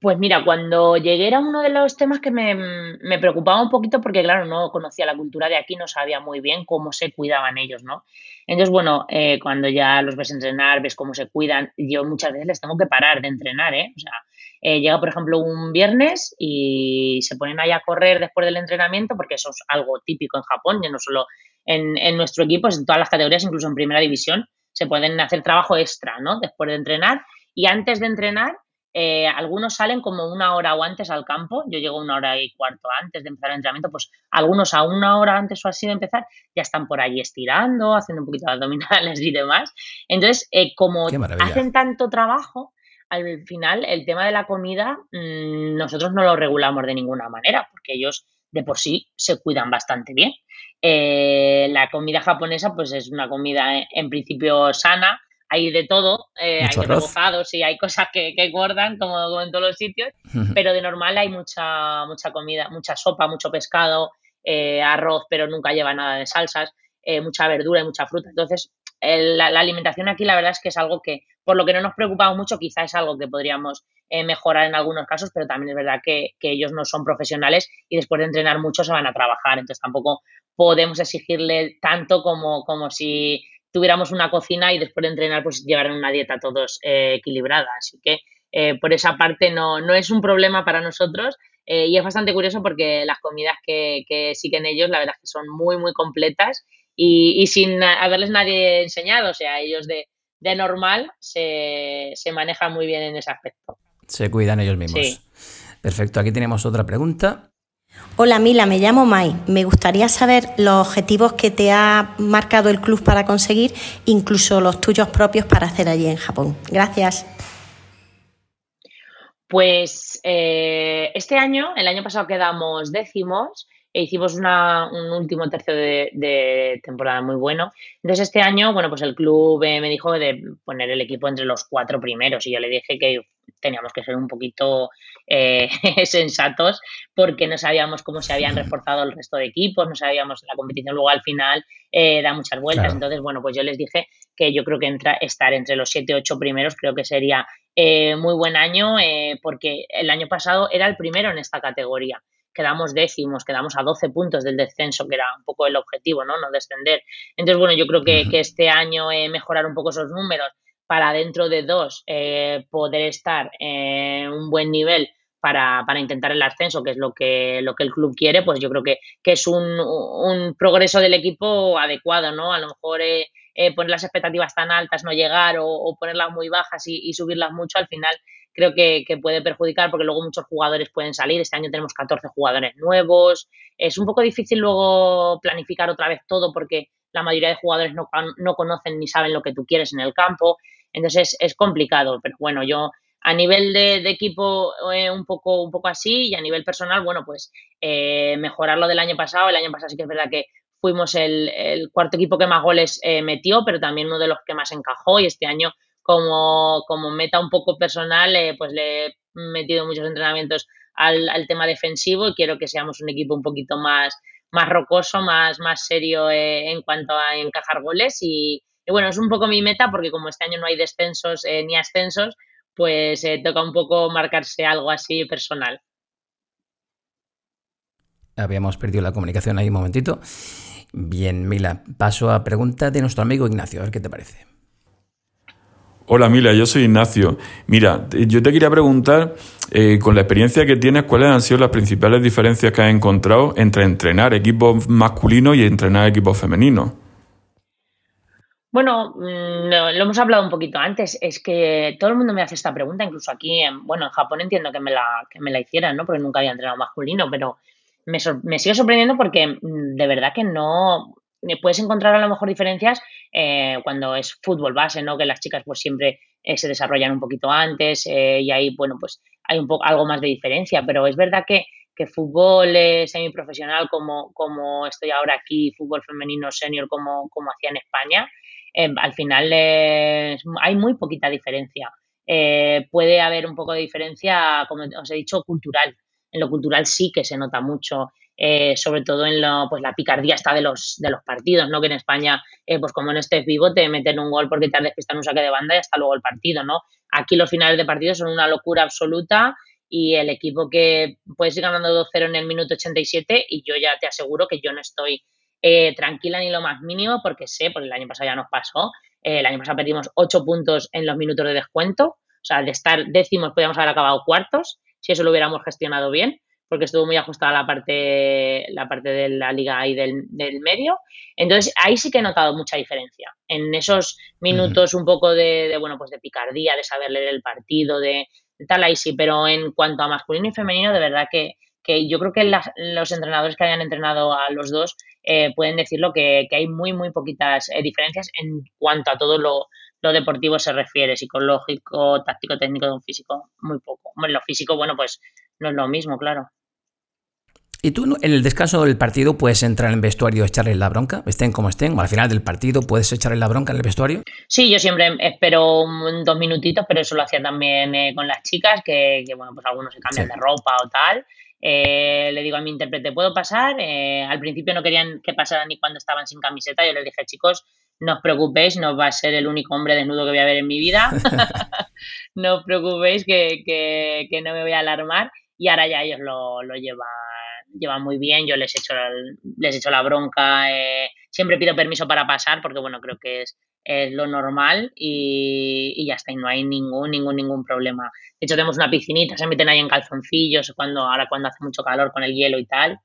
Pues mira, cuando llegué era uno de los temas que me, me, preocupaba un poquito porque, claro, no conocía la cultura de aquí, no sabía muy bien cómo se cuidaban ellos, ¿no? Entonces, bueno, eh, cuando ya los ves entrenar, ves cómo se cuidan, yo muchas veces les tengo que parar de entrenar, ¿eh? O sea, llega, por ejemplo, un viernes y se ponen ahí a correr después del entrenamiento, porque eso es algo típico en Japón, ya no solo en, en nuestro equipo, en todas las categorías, incluso en primera división, se pueden hacer trabajo extra, ¿no? Después de entrenar. Y antes de entrenar, eh, algunos salen como una hora o antes al campo. Yo llego una hora y cuarto antes de empezar el entrenamiento, pues algunos a una hora antes o así de empezar ya están por allí estirando, haciendo un poquito de abdominales y demás. Entonces, eh, como hacen tanto trabajo, al final el tema de la comida mm, nosotros no lo regulamos de ninguna manera, porque ellos de por sí se cuidan bastante bien. Eh, la comida japonesa pues es una comida en principio sana, hay de todo, eh, hay rebozados y hay cosas que, que engordan, como, en todos los sitios, pero de normal hay mucha, mucha comida, mucha sopa, mucho pescado, eh, arroz, pero nunca lleva nada de salsas, eh, mucha verdura y mucha fruta. Entonces, la, alimentación aquí la verdad es que es algo que, por lo que no nos preocupamos mucho, quizá es algo que podríamos mejorar en algunos casos, pero también es verdad que, que, ellos no son profesionales y después de entrenar mucho se van a trabajar, entonces tampoco podemos exigirle tanto como, como si tuviéramos una cocina y después de entrenar pues llevaran una dieta todos eh, equilibrada. Así que eh, por esa parte no, no es un problema para nosotros eh, y es bastante curioso porque las comidas que, que siguen ellos la verdad es que son muy muy completas y, sin haberles nadie enseñado, o sea, ellos de, de normal se, se manejan muy bien en ese aspecto. Se cuidan ellos mismos. Perfecto, aquí tenemos otra pregunta. Hola Mila, me llamo Mai. Me gustaría saber los objetivos que te ha marcado el club para conseguir, incluso los tuyos propios para hacer allí en Japón. Gracias. Pues eh, este año, el año pasado quedamos décimos e hicimos un último tercio de, temporada muy bueno. Entonces este año, bueno, pues el club eh, me dijo de poner el equipo entre los cuatro primeros y yo le dije que teníamos que ser un poquito eh, sensatos porque no sabíamos cómo se habían reforzado el resto de equipos, no sabíamos la competición luego al final eh, da muchas vueltas. Entonces, bueno, pues yo les dije que yo creo que entra, estar entre los 7 ocho primeros creo que sería eh, muy buen año porque el año pasado era el primero en esta categoría quedamos décimos, quedamos a 12 puntos del descenso, que era un poco el objetivo, ¿no? No descender. Entonces, bueno, yo creo que, que este año mejorar un poco esos números para dentro de dos eh, poder estar en un buen nivel para, para, intentar el ascenso, que es lo que, lo que el club quiere, pues yo creo que, que es un, un, progreso del equipo adecuado, ¿no? A lo mejor eh, eh, poner las expectativas tan altas, no llegar o, ponerlas muy bajas y, subirlas mucho, al final creo que, que, puede perjudicar porque luego muchos jugadores pueden salir. Este año tenemos 14 jugadores nuevos. Es un poco difícil luego planificar otra vez todo porque la mayoría de jugadores no, no conocen ni saben lo que tú quieres en el campo. Entonces es, complicado, pero bueno, yo a nivel de, equipo eh, un, poco, un poco así y a nivel personal, bueno, pues eh, mejorar lo del año pasado. El año pasado sí que es verdad que fuimos el, cuarto equipo que más goles eh, metió, pero también uno de los que más encajó y este año como, como meta un poco personal, pues le he metido muchos entrenamientos al, tema defensivo y quiero que seamos un equipo un poquito más, más rocoso, más, más serio en cuanto a encajar goles y, y bueno, es un poco mi meta porque como este año no hay descensos eh, ni ascensos, pues eh, toca un poco marcarse algo así personal. Habíamos perdido la comunicación ahí un momentito. Bien, Mila, paso a pregunta de nuestro amigo Ignacio, a ver qué te parece. Hola Mila, yo soy Ignacio. Mira, yo te quería preguntar, eh, con la experiencia que tienes, ¿cuáles han sido las principales diferencias que has encontrado entre entrenar equipos masculinos y entrenar equipos femeninos? Bueno, mm, lo, hemos hablado un poquito antes, es que todo el mundo me hace esta pregunta, incluso aquí, en, bueno, en Japón entiendo que me la, que me la hicieran, ¿no? Porque nunca había entrenado masculino, pero me, me sigue sorprendiendo porque mm, de verdad que no, puedes encontrar a lo mejor diferencias eh, cuando es fútbol base, ¿no? Que las chicas pues siempre eh, se desarrollan un poquito antes eh, y ahí, bueno, pues hay un poco algo más de diferencia, pero es verdad que, que fútbol semiprofesional como, como estoy ahora aquí, fútbol femenino senior como, como hacía en España, Em, al final hay muy poquita diferencia. Eh, puede haber un poco de diferencia, como os he dicho, cultural. En lo cultural sí que se nota mucho, eh, sobre todo en lo, pues la picardía está de los, de los partidos, ¿no? Que en España, eh, pues como no estés vivo, te meten un gol porque te has despistado un saque de banda y hasta luego el partido, ¿no? Aquí los finales de partido son una locura absoluta y el equipo que puedes ir ganando 2-0 en el minuto 87 y yo ya te aseguro que yo no estoy eh, tranquila ni lo más mínimo porque sé, porque el año pasado ya nos pasó, eh, el año pasado perdimos 8 puntos en los minutos de descuento, o sea, de estar décimos podíamos haber acabado cuartos, si eso lo hubiéramos gestionado bien, porque estuvo muy ajustada la parte, la parte de la liga y del, del medio. Entonces, ahí sí que he notado mucha diferencia. En esos minutos un poco de, de, bueno, pues de picardía, de saber leer el partido, de, de, tal, ahí sí, pero en cuanto a masculino y femenino, de verdad que, que yo creo que la, los entrenadores que hayan entrenado a los dos eh, pueden decirlo que, que, hay muy, muy poquitas eh, diferencias en cuanto a todo lo, lo, deportivo se refiere, psicológico, táctico, técnico, físico, muy poco. Bueno, lo físico, bueno, pues no es lo mismo, claro. ¿Y tú en el descanso del partido puedes entrar en el vestuario y echarle la bronca? Estén como estén, o al final del partido puedes echarle la bronca en el vestuario? Sí, yo siempre espero dos minutitos, pero eso lo hacía también eh, con las chicas, que, que, bueno, pues algunos se cambian sí. de ropa o tal. Eh, le digo a mi intérprete, ¿puedo pasar? Eh, al principio no querían que pasara ni cuando estaban sin camiseta. Yo les dije, chicos, no os preocupéis, no va a ser el único hombre desnudo que voy a ver en mi vida. no os preocupéis que, que, que, no me voy a alarmar. Y ahora ya ellos lo, lo llevan llevan muy bien, yo les echo la, les echo la bronca, eh, siempre pido permiso para pasar porque bueno, creo que es, es lo normal y, y, ya está, y no hay ningún, ningún, ningún problema. De hecho, tenemos una piscinita, se meten ahí en calzoncillos, cuando, ahora cuando hace mucho calor con el hielo y tal,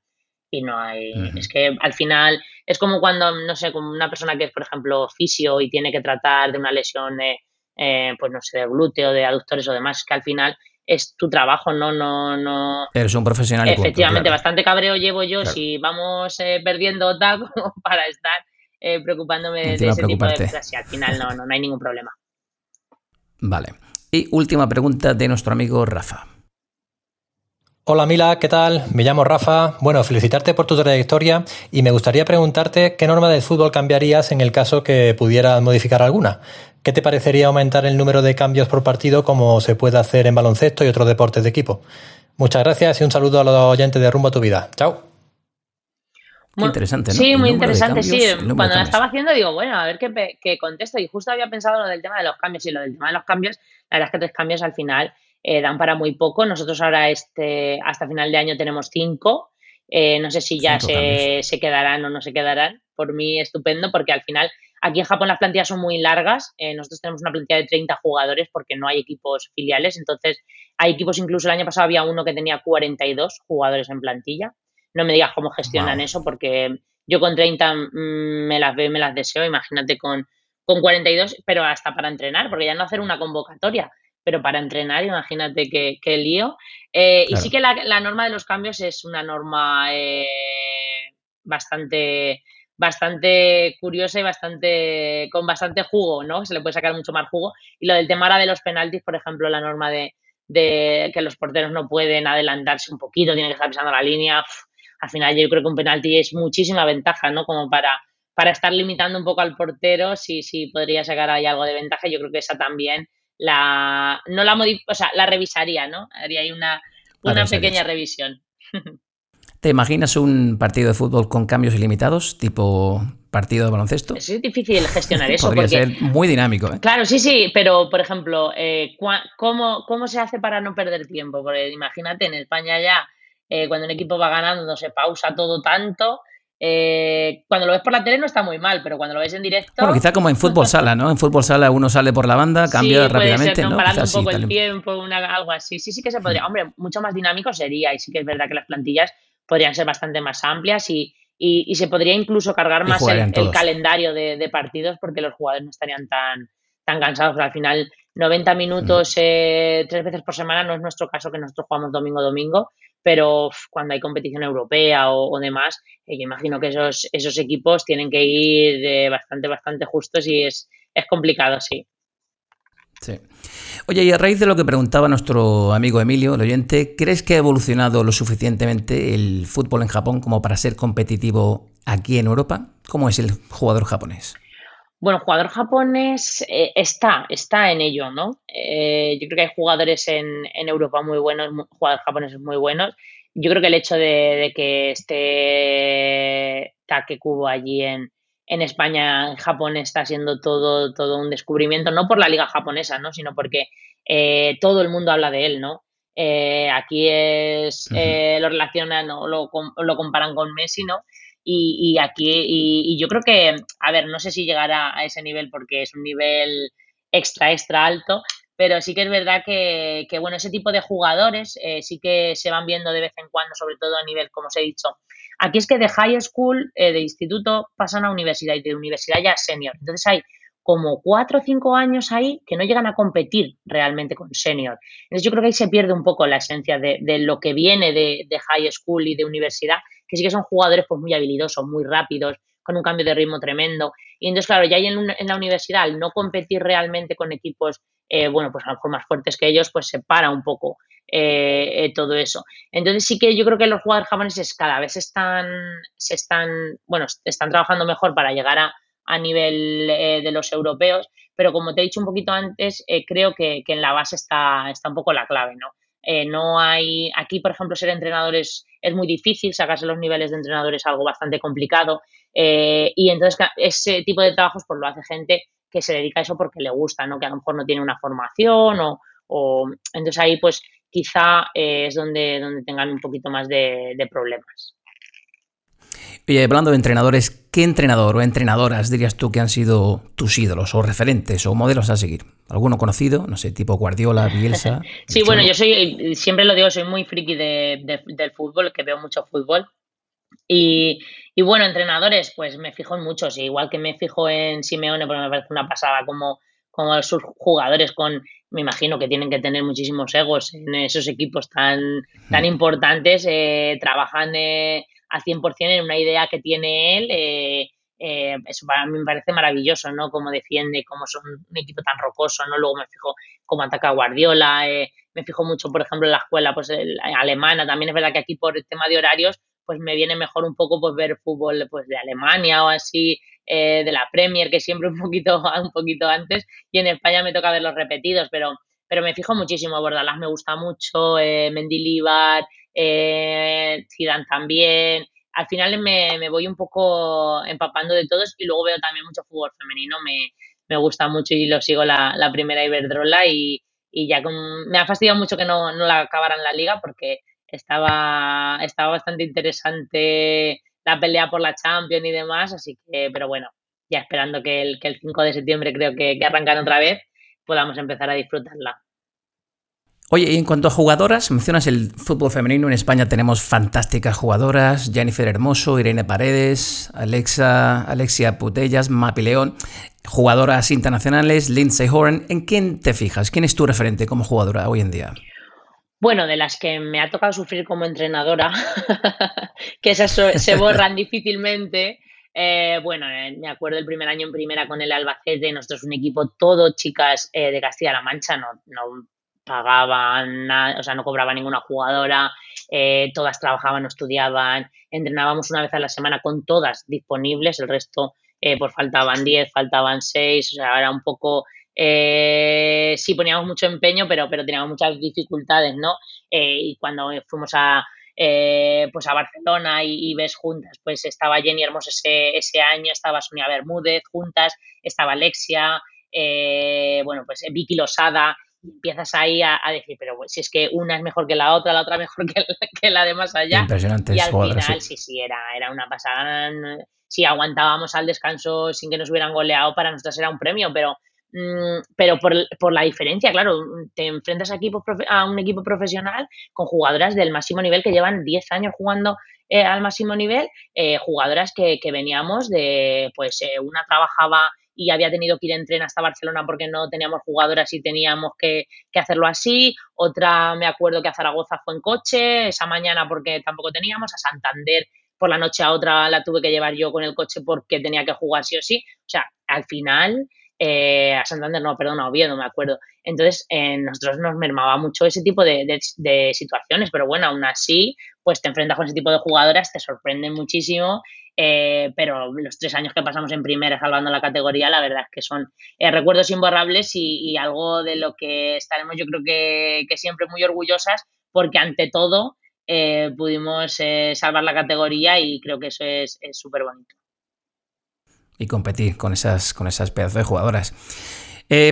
y no hay, uh -huh. es que al final es como cuando, no sé, como una persona que es, por ejemplo, fisio y tiene que tratar de una lesión, eh, eh, pues no sé, de glúteo, de aductores o demás, que al final es tu trabajo, no, no, no. Eres un profesional. Efectivamente, claro. bastante cabreo llevo yo claro. si vamos eh, perdiendo tal como para estar eh, preocupándome de ese tipo de cosas y al final no, no, no hay ningún problema. Vale. Y última pregunta de nuestro amigo Rafa. Hola Mila, ¿qué tal? Me llamo Rafa. Bueno, felicitarte por tu trayectoria y me gustaría preguntarte qué norma del fútbol cambiarías en el caso que pudieras modificar alguna. ¿Qué te parecería aumentar el número de cambios por partido como se puede hacer en baloncesto y otros deportes de equipo? Muchas gracias y un saludo a los oyentes de Rumbo a tu Vida. Chao. Muy interesante, ¿no? Sí, muy interesante, cambios, sí. Cuando la estaba haciendo digo, bueno, a ver qué, qué, contesto. Y justo había pensado lo del tema de los cambios y lo del tema de los cambios. La verdad es que tres cambios al final eh, dan para muy poco. Nosotros ahora este, hasta final de año tenemos cinco. Eh, no sé si ya se, se, quedarán o no se quedarán. Por mí estupendo porque al final aquí en Japón las plantillas son muy largas. Eh, nosotros tenemos una plantilla de 30 jugadores porque no hay equipos filiales. Entonces hay equipos, incluso el año pasado había uno que tenía 42 jugadores en plantilla. No me digas cómo gestionan wow. eso porque yo con 30 mmm, me las veo y me las deseo. Imagínate con, con 42, pero hasta para entrenar, porque ya no hacer una convocatoria pero para entrenar, imagínate qué, qué lío. Eh, claro. Y sí que la, la, norma de los cambios es una norma eh, bastante bastante curiosa y bastante con bastante jugo, ¿no? Se le puede sacar mucho más jugo. Y lo del tema ahora de los penaltis, por ejemplo, la norma de, de que los porteros no pueden adelantarse un poquito, tienen que estar pisando la línea. Uf, al final yo creo que un penalti es muchísima ventaja, ¿no? Como para, para estar limitando un poco al portero, si, si podría sacar ahí algo de ventaja. Yo creo que esa también la no la o sea, la revisaría, ¿no? Haría ahí una, una pequeña revisión. ¿Te imaginas un partido de fútbol con cambios ilimitados, tipo partido de baloncesto? Es difícil gestionar eso. Podría porque, ser muy dinámico. ¿eh? Claro, sí, sí, pero por ejemplo, eh, ¿cómo, ¿cómo se hace para no perder tiempo? Porque imagínate, en España ya, eh, cuando un equipo va ganando, no se pausa todo tanto eh, cuando lo ves por la tele no está muy mal, pero cuando lo ves en directo. Bueno, quizá como en fútbol sala, ¿no? En fútbol sala uno sale por la banda, cambia sí, rápidamente. Ser, ¿no? un poco el tiempo, una, algo así. Sí, sí que se podría. Hombre, mucho más dinámico sería, y sí que es verdad que las plantillas podrían ser bastante más amplias y, y, y se podría incluso cargar más el, el, calendario de, de, partidos porque los jugadores no estarían tan, tan cansados. Pero al final, 90 minutos mm. eh, tres veces por semana no es nuestro caso que nosotros jugamos domingo-domingo pero cuando hay competición europea o, o demás, eh, yo imagino que esos, esos equipos tienen que ir eh, bastante, bastante justos y es, es complicado, sí. Sí. Oye, y a raíz de lo que preguntaba nuestro amigo Emilio, el oyente, ¿crees que ha evolucionado lo suficientemente el fútbol en Japón como para ser competitivo aquí en Europa? ¿Cómo es el jugador japonés? Bueno, jugador japonés eh, está, está en ello, ¿no? Eh, yo creo que hay jugadores en, Europa muy buenos, jugadores japoneses muy buenos. Yo creo que el hecho de, que esté Take Kubo allí en, en España, en Japón, está siendo todo, todo un descubrimiento, no por la liga japonesa, ¿no? Sino porque eh, todo el mundo habla de él, ¿no? Eh, aquí es, uh -huh. lo relacionan o lo, lo comparan con Messi, ¿no? Y, y aquí, y, y, yo creo que, a ver, no sé si llegará a ese nivel porque es un nivel extra, extra alto, pero sí que es verdad que, bueno, ese tipo de jugadores eh, sí que se van viendo de vez en cuando, sobre todo a nivel, como os he dicho. Aquí es que de high school, eh, de instituto, pasan a universidad y de universidad ya senior. Entonces hay como cuatro o cinco años ahí que no llegan a competir realmente con senior. Entonces yo creo que ahí se pierde un poco la esencia de, lo que viene de, high school y de universidad, que sí que son jugadores pues muy habilidosos, muy rápidos, con un cambio de ritmo tremendo. Y entonces, claro, ya ahí en, la universidad, al no competir realmente con equipos, eh, bueno, pues a lo mejor más fuertes que ellos, pues se para un poco eh, eh, todo eso. Entonces sí que yo creo que los jugadores japoneses cada vez están, se están, bueno, están trabajando mejor para llegar a, a nivel de los europeos, pero como te he dicho un poquito antes, creo que, que, en la base está, está un poco la clave, ¿no? Eh, no hay, aquí, por ejemplo, ser entrenadores es muy difícil, sacarse los niveles de entrenadores es algo bastante complicado eh, y entonces ese tipo de trabajos pues lo hace gente que se dedica a eso porque le gusta, ¿no? que a lo mejor no tiene una formación o, entonces ahí pues quizá eh, es donde, donde tengan un poquito más de problemas. Y hablando de entrenadores, ¿qué entrenador o entrenadoras dirías tú que han sido tus ídolos o referentes o modelos a seguir? ¿Alguno conocido? No sé, tipo Guardiola, Bielsa. sí, bueno, yo soy, siempre lo digo, soy muy friki del fútbol, que veo mucho fútbol. Y, bueno, entrenadores, pues me fijo en muchos, igual que me fijo en Simeone, porque me parece una pasada como, como sus jugadores con, me imagino que tienen que tener muchísimos egos en esos equipos tan, tan importantes, eh, trabajan eh, al 100% en una idea que tiene él. Eh, eh, eso para mí me parece maravilloso, ¿no? Cómo defiende, cómo son un equipo tan rocoso, ¿no? Luego me fijo cómo ataca Guardiola, eh, me fijo mucho, por ejemplo, en la escuela pues, alemana. También es verdad que aquí por el tema de horarios, pues me viene mejor un poco pues ver fútbol pues de Alemania o así, de la Premier, que siempre un poquito, un poquito antes, y en España me toca ver los repetidos, pero, pero me fijo muchísimo, Bordalás me gusta mucho, eh, Mendilibar, eh, Zidane también. Al final me, voy un poco empapando de todos y luego veo también mucho fútbol femenino, me, me gusta mucho y lo sigo la, la primera Iberdrola y, y ya me ha fastidiado mucho que no, no la acabaran la liga porque estaba, estaba bastante interesante la pelea por la Champions y demás, así que, pero bueno, ya esperando que el, que el 5 de septiembre creo que, que arrancan otra vez, podamos empezar a disfrutarla. Oye, y en cuanto a jugadoras, mencionas el fútbol femenino. En España tenemos fantásticas jugadoras: Jennifer Hermoso, Irene Paredes, Alexa, Alexia Putellas, Mapi León. Jugadoras internacionales, Lindsay Horan. ¿En quién te fijas? ¿Quién es tu referente como jugadora hoy en día? Bueno, de las que me ha tocado sufrir como entrenadora, que esas se borran difícilmente. Eh, bueno, eh, me acuerdo el primer año en primera con el Albacete, nosotros un equipo todo chicas eh, de Castilla-La Mancha, no, no pagaban, nada, o sea, no cobraba ninguna jugadora, eh, todas trabajaban o estudiaban, entrenábamos una vez a la semana con todas disponibles, el resto eh, pues faltaban 10, faltaban 6, o sea, era un poco, eh, sí poníamos mucho empeño, pero, pero teníamos muchas dificultades, ¿no? Eh, y cuando fuimos a, pues a Barcelona y, ves juntas, pues estaba Jenny Hermoso ese, ese año, estaba Sonia Bermúdez juntas, estaba Alexia, bueno, pues Vicky Losada, empiezas ahí a, decir, pero si es que una es mejor que la otra, la otra mejor que, que la de más allá. Impresionante. Y al final, sí. sí, era, era una pasada. Si aguantábamos al descanso sin que nos hubieran goleado, para nosotros era un premio, pero, pero por, por, la diferencia, claro, te enfrentas a, a un equipo profesional con jugadoras del máximo nivel que llevan 10 años jugando eh, al máximo nivel, eh, jugadoras que, que, veníamos de, pues eh, una trabajaba y había tenido que ir en tren hasta Barcelona porque no teníamos jugadoras y teníamos que, hacerlo así. Otra, me acuerdo que a Zaragoza fue en coche esa mañana porque tampoco teníamos. A Santander por la noche a otra la tuve que llevar yo con el coche porque tenía que jugar sí o sí. O sea, al final, eh, a Santander no, perdón, a Oviedo, me acuerdo. Entonces, eh, nosotros nos mermaba mucho ese tipo de, de, situaciones, pero bueno, aún así, pues te enfrentas con ese tipo de jugadoras, te sorprenden muchísimo eh, pero los tres años que pasamos en primera salvando la categoría, la verdad es que son eh, recuerdos imborrables y, algo de lo que estaremos yo creo que, siempre muy orgullosas porque ante todo eh, pudimos salvar la categoría y creo que eso es súper bonito. Y competir con esas, con esas pedazos de jugadoras.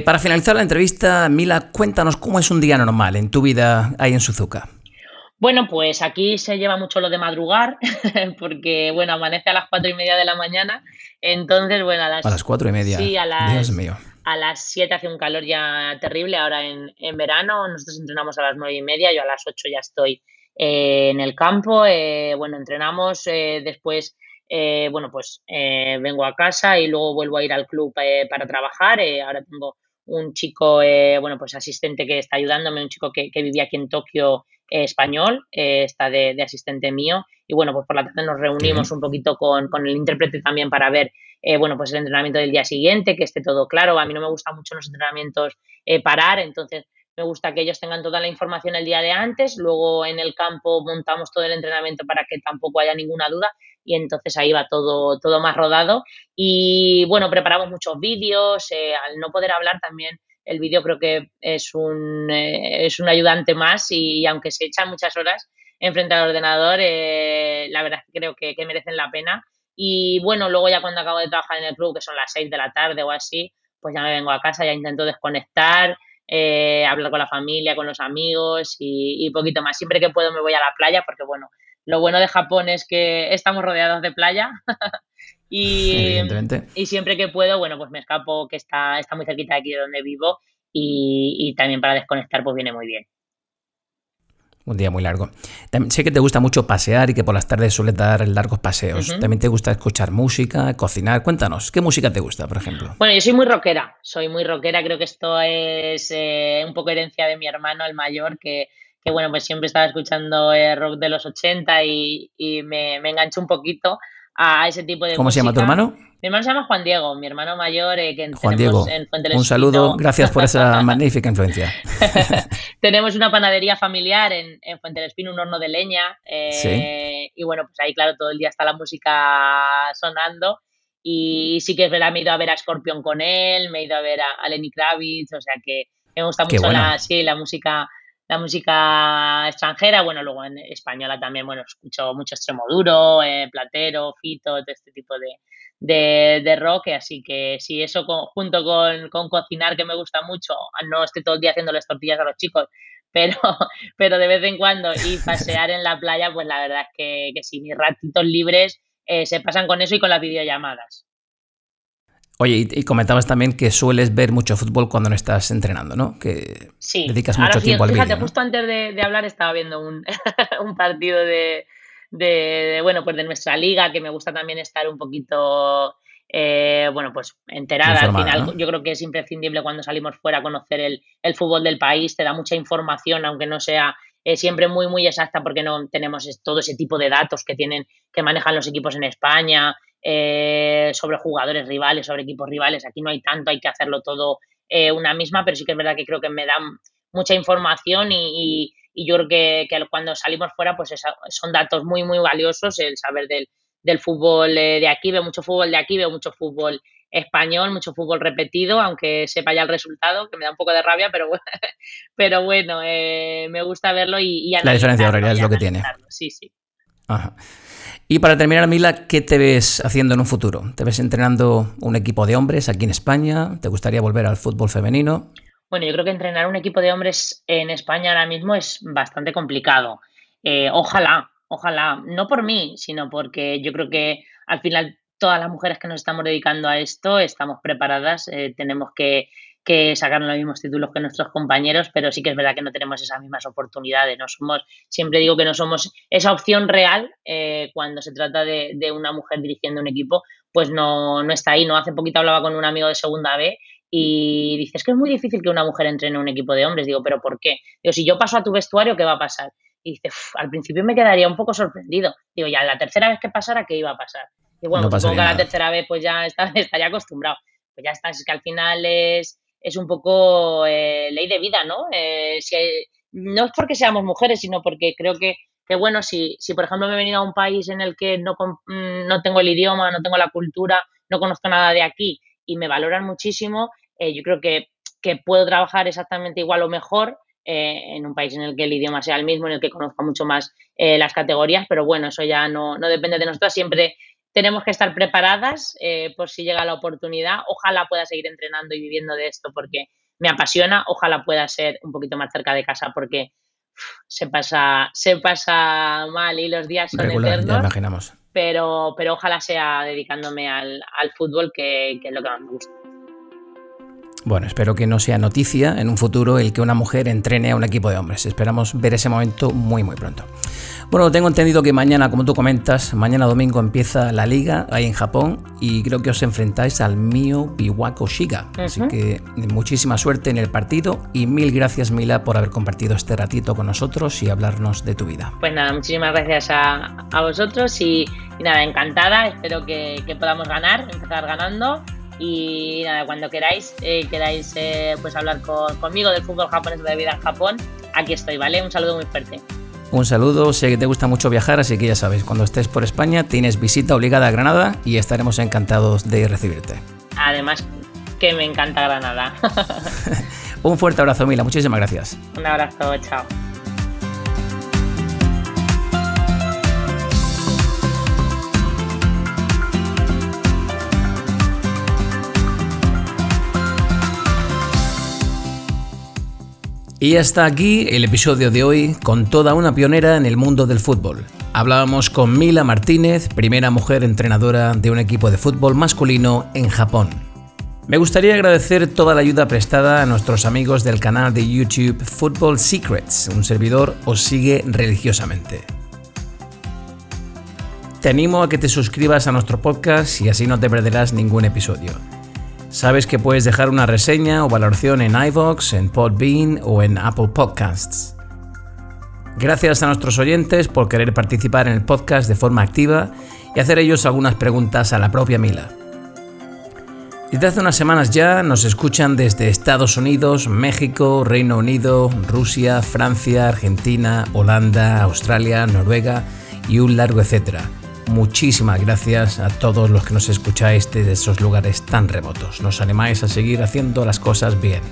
para finalizar la entrevista, Mila, cuéntanos cómo es un día normal en tu vida ahí en Suzuka. Bueno, pues aquí se lleva mucho lo de madrugar, porque, bueno, amanece a las cuatro y media de la mañana. Entonces, bueno, a las... A las cuatro y media. Sí, a las... Dios mío. a las 7 hace un calor ya terrible, ahora en, en verano nosotros entrenamos a las 9 y media, yo a las 8 ya estoy eh, en el campo, eh, bueno, entrenamos, eh, después, bueno, pues vengo a casa y luego vuelvo a ir al club para trabajar, ahora tengo un chico, bueno, pues asistente que está ayudándome, un chico que, que vivía aquí en Tokio español, está de, asistente mío. Y bueno, pues por la tarde nos reunimos un poquito con, con el intérprete también para ver eh, bueno, pues el entrenamiento del día siguiente, que esté todo claro. A mí no me gustan mucho los entrenamientos eh, parar, entonces me gusta que ellos tengan toda la información el día de antes, luego en el campo montamos todo el entrenamiento para que tampoco haya ninguna duda y entonces ahí va todo, todo más rodado. Y bueno, preparamos muchos vídeos, eh, al no poder hablar también el vídeo creo que es un, es un ayudante más y, aunque se echan muchas horas enfrente al ordenador, la verdad creo que merecen la pena y bueno, luego ya cuando acabo de trabajar en el club, que son las 6 de la tarde o así, pues ya me vengo a casa, ya intento desconectar, eh, hablar con la familia, con los amigos y, poquito más. Siempre que puedo me voy a la playa porque, bueno, lo bueno de Japón es que estamos rodeados de playa y, y, siempre que puedo, bueno, pues me escapo que está, está muy cerquita de aquí de donde vivo y, y también para desconectar pues viene muy bien. Un día muy largo. sé que te gusta mucho pasear y que por las tardes sueles dar largos paseos. También te gusta escuchar música, cocinar. Cuéntanos, ¿qué música te gusta, por ejemplo? Bueno, yo soy muy rockera. Soy muy rockera. Creo que esto es eh, un poco herencia de mi hermano, el mayor, que, que bueno, pues siempre estaba escuchando el rock de los 80 y, y me, me engancho un poquito a ese tipo de ¿Cómo se llama tu hermano? Mi hermano se llama Juan Diego, mi hermano mayor eh, que Juan Diego, en Fuente Un saludo, gracias por esa magnífica influencia. tenemos una panadería familiar en, en Fuente del Espino, un horno de leña. Eh, y bueno, pues ahí, claro, todo el día está la música sonando. Y sí que es verdad, me he ido a ver a Scorpion con él, me he ido a ver a, Lenny Kravitz, o sea que me gusta mucho la, sí, la música la música extranjera, bueno, luego en española también, bueno, escucho mucho extremo duro, eh, platero, fito, todo este tipo de, de, rock, así que sí, eso junto con, con, cocinar, que me gusta mucho, no estoy todo el día haciéndoles tortillas a los chicos, pero, pero de vez en cuando y pasear en la playa, pues la verdad es que, que sí, mis ratitos libres eh, se pasan con eso y con las videollamadas. Oye, y, comentabas también que sueles ver mucho fútbol cuando no estás entrenando, ¿no? Que sí. dedicas mucho tiempo al vídeo. justo antes de, hablar estaba viendo un, partido de, bueno, pues de nuestra liga, que me gusta también estar un poquito, eh, bueno, pues enterada. al final, yo creo que es imprescindible cuando salimos fuera a conocer el, el, fútbol del país, te da mucha información, aunque no sea eh, siempre muy, muy exacta, porque no tenemos todo ese tipo de datos que tienen, que manejan los equipos en España eh, sobre jugadores rivales, sobre equipos rivales. Aquí no hay tanto, hay que hacerlo todo eh, una misma, pero sí que es verdad que creo que me dan mucha información y, yo creo que, cuando salimos fuera pues son datos muy, muy valiosos el saber del, del fútbol eh, de aquí. Veo mucho fútbol de aquí, veo mucho fútbol español, mucho fútbol repetido, aunque sepa ya el resultado, que me da un poco de rabia, pero bueno, pero bueno me gusta verlo y, La diferencia horaria es lo que tiene. Sí, sí. Ajá. Y para terminar, Mila, ¿qué te ves haciendo en un futuro? ¿Te ves entrenando un equipo de hombres aquí en España? ¿Te gustaría volver al fútbol femenino? Bueno, yo creo que entrenar un equipo de hombres en España ahora mismo es bastante complicado. Eh, ojalá, ojalá, no por mí, sino porque yo creo que al final todas las mujeres que nos estamos dedicando a esto estamos preparadas, eh, tenemos que que sacaron los mismos títulos que nuestros compañeros, pero sí que es verdad que no tenemos esas mismas oportunidades. No somos, siempre digo que no somos esa opción real eh, cuando se trata de, una mujer dirigiendo un equipo, pues no, no está ahí. No hace poquito hablaba con un amigo de segunda B y dices que es muy difícil que una mujer entrene un equipo de hombres. Digo, ¿pero por qué? Digo, si yo paso a tu vestuario, ¿qué va a pasar? Y dice, al principio me quedaría un poco sorprendido. Digo, ya la tercera vez que pasara, ¿qué iba a pasar? Y bueno, supongo que la tercera vez pues ya está, estaría acostumbrado. Pues ya está, es que al final es, es un poco eh, ley de vida, ¿no? Eh, si no es porque seamos mujeres, sino porque creo que, que bueno, si, si por ejemplo me he venido a un país en el que no, mm, no tengo el idioma, no tengo la cultura, no conozco nada de aquí y me valoran muchísimo, eh, yo creo que, que, puedo trabajar exactamente igual o mejor en un país en el que el idioma sea el mismo, en el que conozca mucho más las categorías, pero bueno, eso ya no, no depende de nosotros. Siempre tenemos que estar preparadas eh, por si llega la oportunidad. Ojalá pueda seguir entrenando y viviendo de esto porque me apasiona. Ojalá pueda ser un poquito más cerca de casa porque se pasa, se pasa mal y los días son eternos. imaginamos. Pero, pero ojalá sea dedicándome al, fútbol, que, que es lo que más me gusta. Bueno, espero que no sea noticia en un futuro el que una mujer entrene a un equipo de hombres. Esperamos ver ese momento muy muy pronto. Bueno, tengo entendido que mañana, como tú comentas, mañana domingo empieza la liga ahí en Japón y creo que os enfrentáis al Mio Biwako Shiga. Así que muchísima suerte en el partido y mil gracias Mila por haber compartido este ratito con nosotros y hablarnos de tu vida. Pues nada, muchísimas gracias a, vosotros y, nada, encantada. Espero que, podamos ganar, empezar ganando y nada, cuando queráis, eh, queráis eh, pues hablar conmigo del fútbol japonés de vida en Japón, aquí estoy, ¿vale? Un saludo muy fuerte. Un saludo, sé que te gusta mucho viajar, así que ya sabes, cuando estés por España tienes visita obligada a Granada y estaremos encantados de recibirte. Además, que me encanta Granada. Un fuerte abrazo, Mila, muchísimas gracias. Un abrazo, chao. Y hasta aquí el episodio de hoy con toda una pionera en el mundo del fútbol. Hablábamos con Mila Martínez, primera mujer entrenadora de un equipo de fútbol masculino en Japón. Me gustaría agradecer toda la ayuda prestada a nuestros amigos del canal de YouTube Football Secrets. Un servidor os sigue religiosamente. Te animo a que te suscribas a nuestro podcast y así no te perderás ningún episodio. Sabes que puedes dejar una reseña o valoración en iVoox, en Podbean o en Apple Podcasts. Gracias a nuestros oyentes por querer participar en el podcast de forma activa y hacer ellos algunas preguntas a la propia Mila. Desde hace unas semanas ya nos escuchan desde Estados Unidos, México, Reino Unido, Rusia, Francia, Argentina, Holanda, Australia, Noruega y un largo etcétera. Muchísimas gracias a todos los que nos escucháis desde esos lugares tan remotos. Nos animáis a seguir haciendo las cosas bien.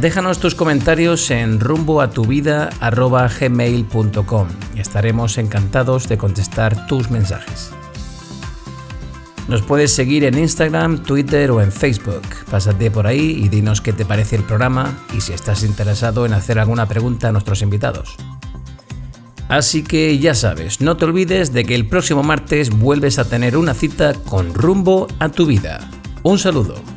Déjanos tus comentarios en rumboatuvida.gmail.com y estaremos encantados de contestar tus mensajes. Nos puedes seguir en Instagram, Twitter o en Facebook. Pásate por ahí y dinos qué te parece el programa y si estás interesado en hacer alguna pregunta a nuestros invitados. Así que ya sabes, no te olvides de que el próximo martes vuelves a tener una cita con rumbo a tu vida. Un saludo.